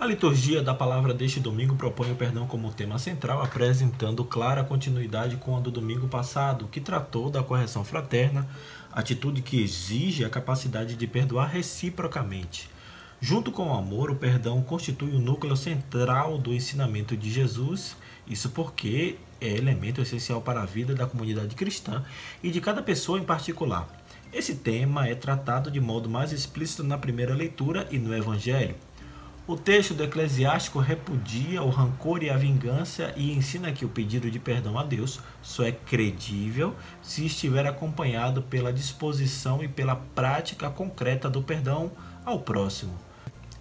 A liturgia da palavra deste domingo propõe o perdão como tema central, apresentando clara continuidade com a do domingo passado, que tratou da correção fraterna, atitude que exige a capacidade de perdoar reciprocamente. Junto com o amor, o perdão constitui o núcleo central do ensinamento de Jesus, isso porque é elemento essencial para a vida da comunidade cristã e de cada pessoa em particular. Esse tema é tratado de modo mais explícito na primeira leitura e no Evangelho. O texto do Eclesiástico repudia o rancor e a vingança e ensina que o pedido de perdão a Deus só é credível se estiver acompanhado pela disposição e pela prática concreta do perdão ao próximo.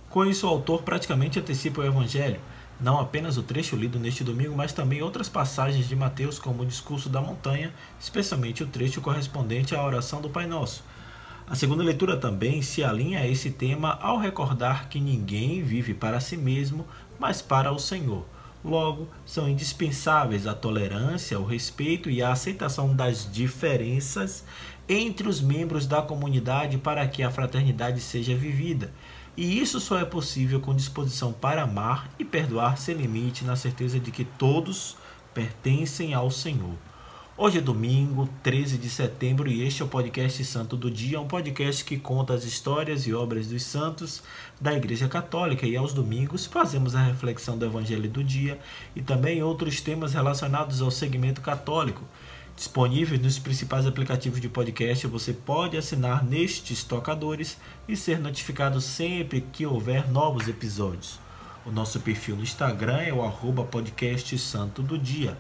Com isso, o autor praticamente antecipa o Evangelho, não apenas o trecho lido neste domingo, mas também outras passagens de Mateus, como o discurso da montanha, especialmente o trecho correspondente à oração do Pai Nosso a segunda leitura também se alinha a esse tema ao recordar que ninguém vive para si mesmo, mas para o Senhor. Logo, são indispensáveis a tolerância, o respeito e a aceitação das diferenças entre os membros da comunidade para que a fraternidade seja vivida. E isso só é possível com disposição para amar e perdoar sem limite, na certeza de que todos pertencem ao Senhor. Hoje é domingo, 13 de setembro, e este é o podcast Santo do Dia, um podcast que conta as histórias e obras dos santos da Igreja Católica. E aos domingos fazemos a reflexão do Evangelho do dia e também outros temas relacionados ao segmento católico. Disponível nos principais aplicativos de podcast, você pode assinar nestes tocadores e ser notificado sempre que houver novos episódios. O nosso perfil no Instagram é o arroba podcast Santo do Dia.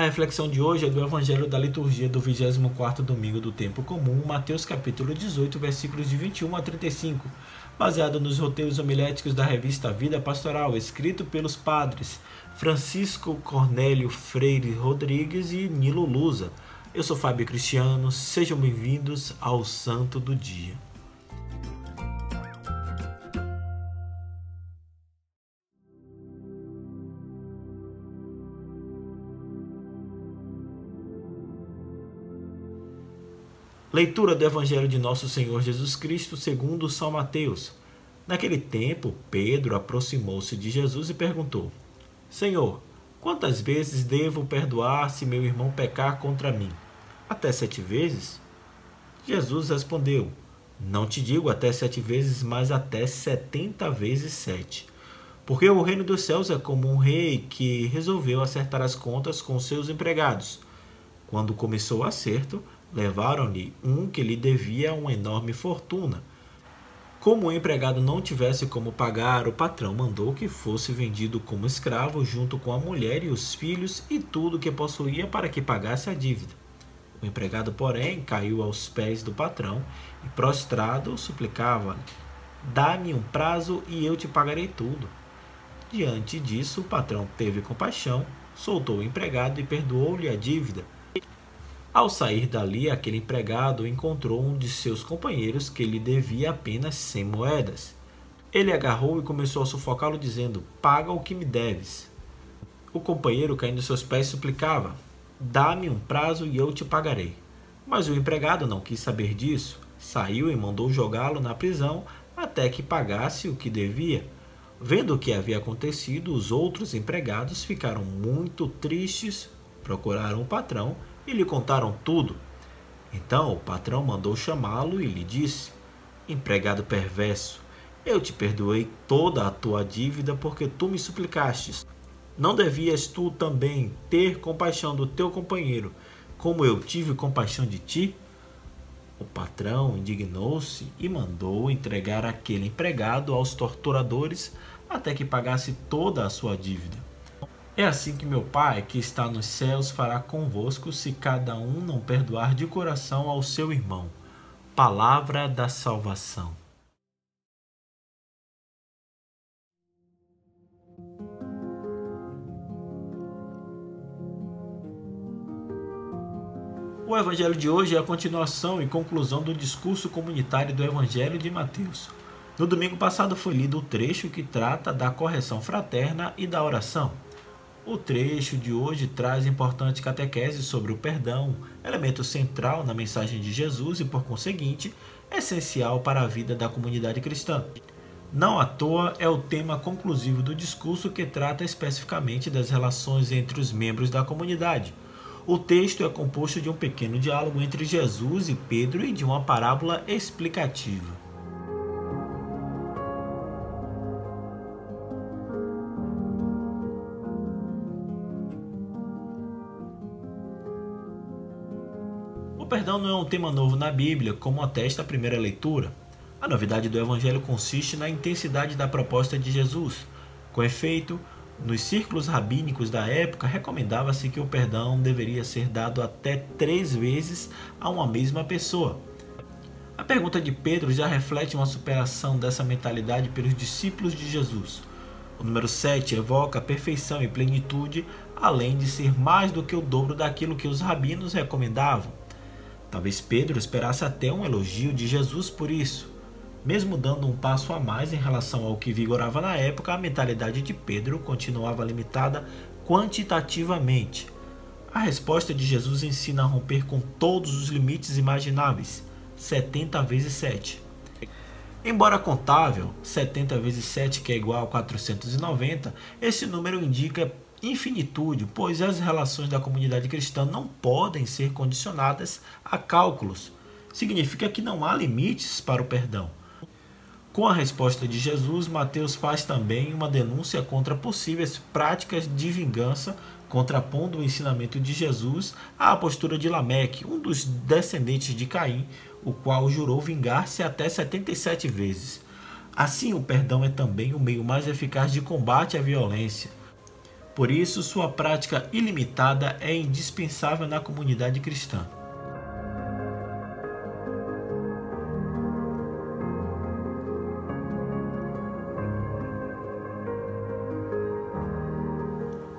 A reflexão de hoje é do Evangelho da Liturgia do 24º domingo do tempo comum, Mateus capítulo 18, versículos de 21 a 35, baseado nos roteiros homiléticos da revista Vida Pastoral, escrito pelos padres Francisco Cornélio Freire Rodrigues e Nilo Lusa. Eu sou Fábio Cristiano, sejam bem-vindos ao Santo do Dia. Leitura do Evangelho de Nosso Senhor Jesus Cristo segundo São Mateus. Naquele tempo, Pedro aproximou-se de Jesus e perguntou: Senhor, quantas vezes devo perdoar se meu irmão pecar contra mim? Até sete vezes? Jesus respondeu: Não te digo até sete vezes, mas até setenta vezes sete. Porque o reino dos céus é como um rei que resolveu acertar as contas com seus empregados. Quando começou o acerto, levaram-lhe um que lhe devia uma enorme fortuna. Como o empregado não tivesse como pagar, o patrão mandou que fosse vendido como escravo junto com a mulher e os filhos e tudo que possuía para que pagasse a dívida. O empregado, porém, caiu aos pés do patrão e, prostrado, suplicava: Dá-me um prazo e eu te pagarei tudo. Diante disso, o patrão teve compaixão, soltou o empregado e perdoou-lhe a dívida. Ao sair dali, aquele empregado encontrou um de seus companheiros que lhe devia apenas cem moedas. Ele agarrou e começou a sufocá-lo, dizendo: Paga o que me deves. O companheiro, caindo seus pés, suplicava: Dá-me um prazo e eu te pagarei. Mas o empregado não quis saber disso, saiu e mandou jogá-lo na prisão até que pagasse o que devia. Vendo o que havia acontecido, os outros empregados ficaram muito tristes, procuraram o patrão e lhe contaram tudo. Então o patrão mandou chamá-lo e lhe disse: Empregado perverso, eu te perdoei toda a tua dívida porque tu me suplicastes. Não devias tu também ter compaixão do teu companheiro, como eu tive compaixão de ti? O patrão indignou-se e mandou entregar aquele empregado aos torturadores até que pagasse toda a sua dívida. É assim que meu Pai, que está nos céus, fará convosco, se cada um não perdoar de coração ao seu irmão. Palavra da salvação. O evangelho de hoje é a continuação e conclusão do discurso comunitário do evangelho de Mateus. No domingo passado foi lido o trecho que trata da correção fraterna e da oração. O trecho de hoje traz importante catequese sobre o perdão, elemento central na mensagem de Jesus e, por conseguinte, essencial para a vida da comunidade cristã. Não à toa é o tema conclusivo do discurso que trata especificamente das relações entre os membros da comunidade. O texto é composto de um pequeno diálogo entre Jesus e Pedro e de uma parábola explicativa. Perdão não é um tema novo na Bíblia, como atesta a primeira leitura. A novidade do Evangelho consiste na intensidade da proposta de Jesus. Com efeito, nos círculos rabínicos da época, recomendava-se que o perdão deveria ser dado até três vezes a uma mesma pessoa. A pergunta de Pedro já reflete uma superação dessa mentalidade pelos discípulos de Jesus. O número 7 evoca perfeição e plenitude, além de ser mais do que o dobro daquilo que os rabinos recomendavam. Talvez Pedro esperasse até um elogio de Jesus por isso. Mesmo dando um passo a mais em relação ao que vigorava na época, a mentalidade de Pedro continuava limitada quantitativamente. A resposta de Jesus ensina a romper com todos os limites imagináveis, 70 vezes 7. Embora contável, 70 vezes 7, que é igual a 490, esse número indica infinitude, pois as relações da comunidade cristã não podem ser condicionadas a cálculos. Significa que não há limites para o perdão. Com a resposta de Jesus, Mateus faz também uma denúncia contra possíveis práticas de vingança, contrapondo o ensinamento de Jesus à postura de Lameque, um dos descendentes de Caim, o qual jurou vingar-se até 77 vezes. Assim, o perdão é também o meio mais eficaz de combate à violência. Por isso, sua prática ilimitada é indispensável na comunidade cristã.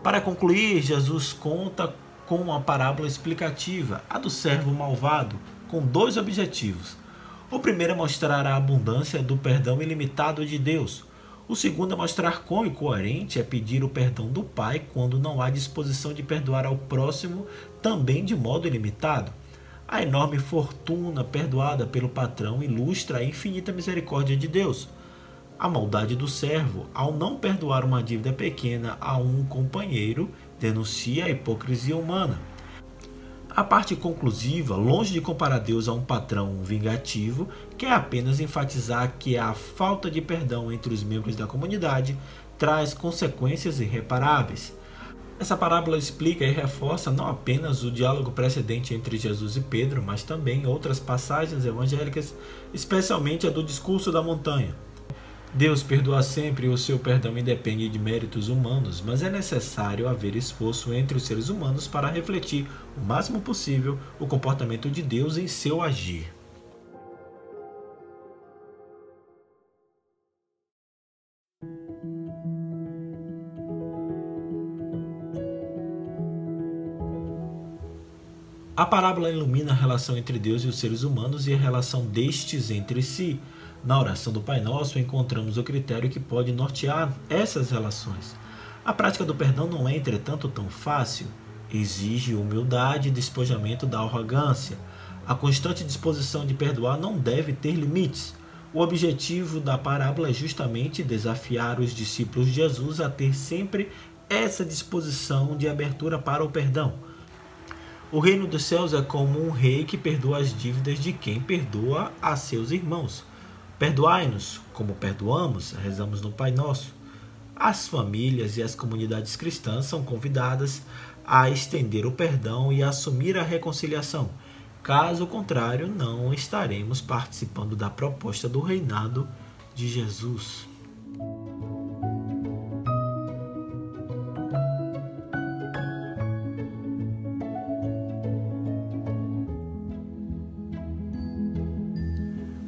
Para concluir, Jesus conta com uma parábola explicativa, a do servo malvado, com dois objetivos. O primeiro é mostrar a abundância do perdão ilimitado de Deus. O segundo é mostrar quão incoerente é pedir o perdão do Pai quando não há disposição de perdoar ao próximo também de modo ilimitado. A enorme fortuna perdoada pelo patrão ilustra a infinita misericórdia de Deus a maldade do servo, ao não perdoar uma dívida pequena a um companheiro, denuncia a hipocrisia humana. A parte conclusiva, longe de comparar Deus a um patrão vingativo, quer apenas enfatizar que a falta de perdão entre os membros da comunidade traz consequências irreparáveis. Essa parábola explica e reforça não apenas o diálogo precedente entre Jesus e Pedro, mas também outras passagens evangélicas, especialmente a do discurso da montanha. Deus perdoa sempre e o seu perdão independe de méritos humanos, mas é necessário haver esforço entre os seres humanos para refletir o máximo possível o comportamento de Deus em seu agir. A parábola ilumina a relação entre Deus e os seres humanos e a relação destes entre si. Na oração do Pai Nosso, encontramos o critério que pode nortear essas relações. A prática do perdão não é, entretanto, tão fácil. Exige humildade e despojamento da arrogância. A constante disposição de perdoar não deve ter limites. O objetivo da parábola é justamente desafiar os discípulos de Jesus a ter sempre essa disposição de abertura para o perdão. O reino dos céus é como um rei que perdoa as dívidas de quem perdoa a seus irmãos. Perdoai-nos, como perdoamos, rezamos no Pai Nosso. As famílias e as comunidades cristãs são convidadas a estender o perdão e a assumir a reconciliação. Caso contrário, não estaremos participando da proposta do reinado de Jesus.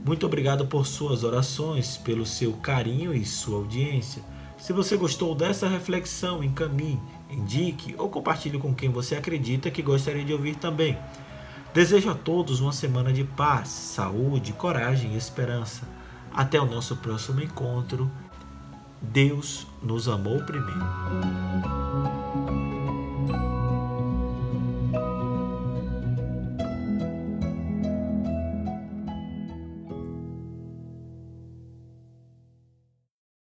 Muito obrigado por suas orações, pelo seu carinho e sua audiência. Se você gostou dessa reflexão, encaminhe, indique ou compartilhe com quem você acredita que gostaria de ouvir também. Desejo a todos uma semana de paz, saúde, coragem e esperança. Até o nosso próximo encontro. Deus nos amou primeiro.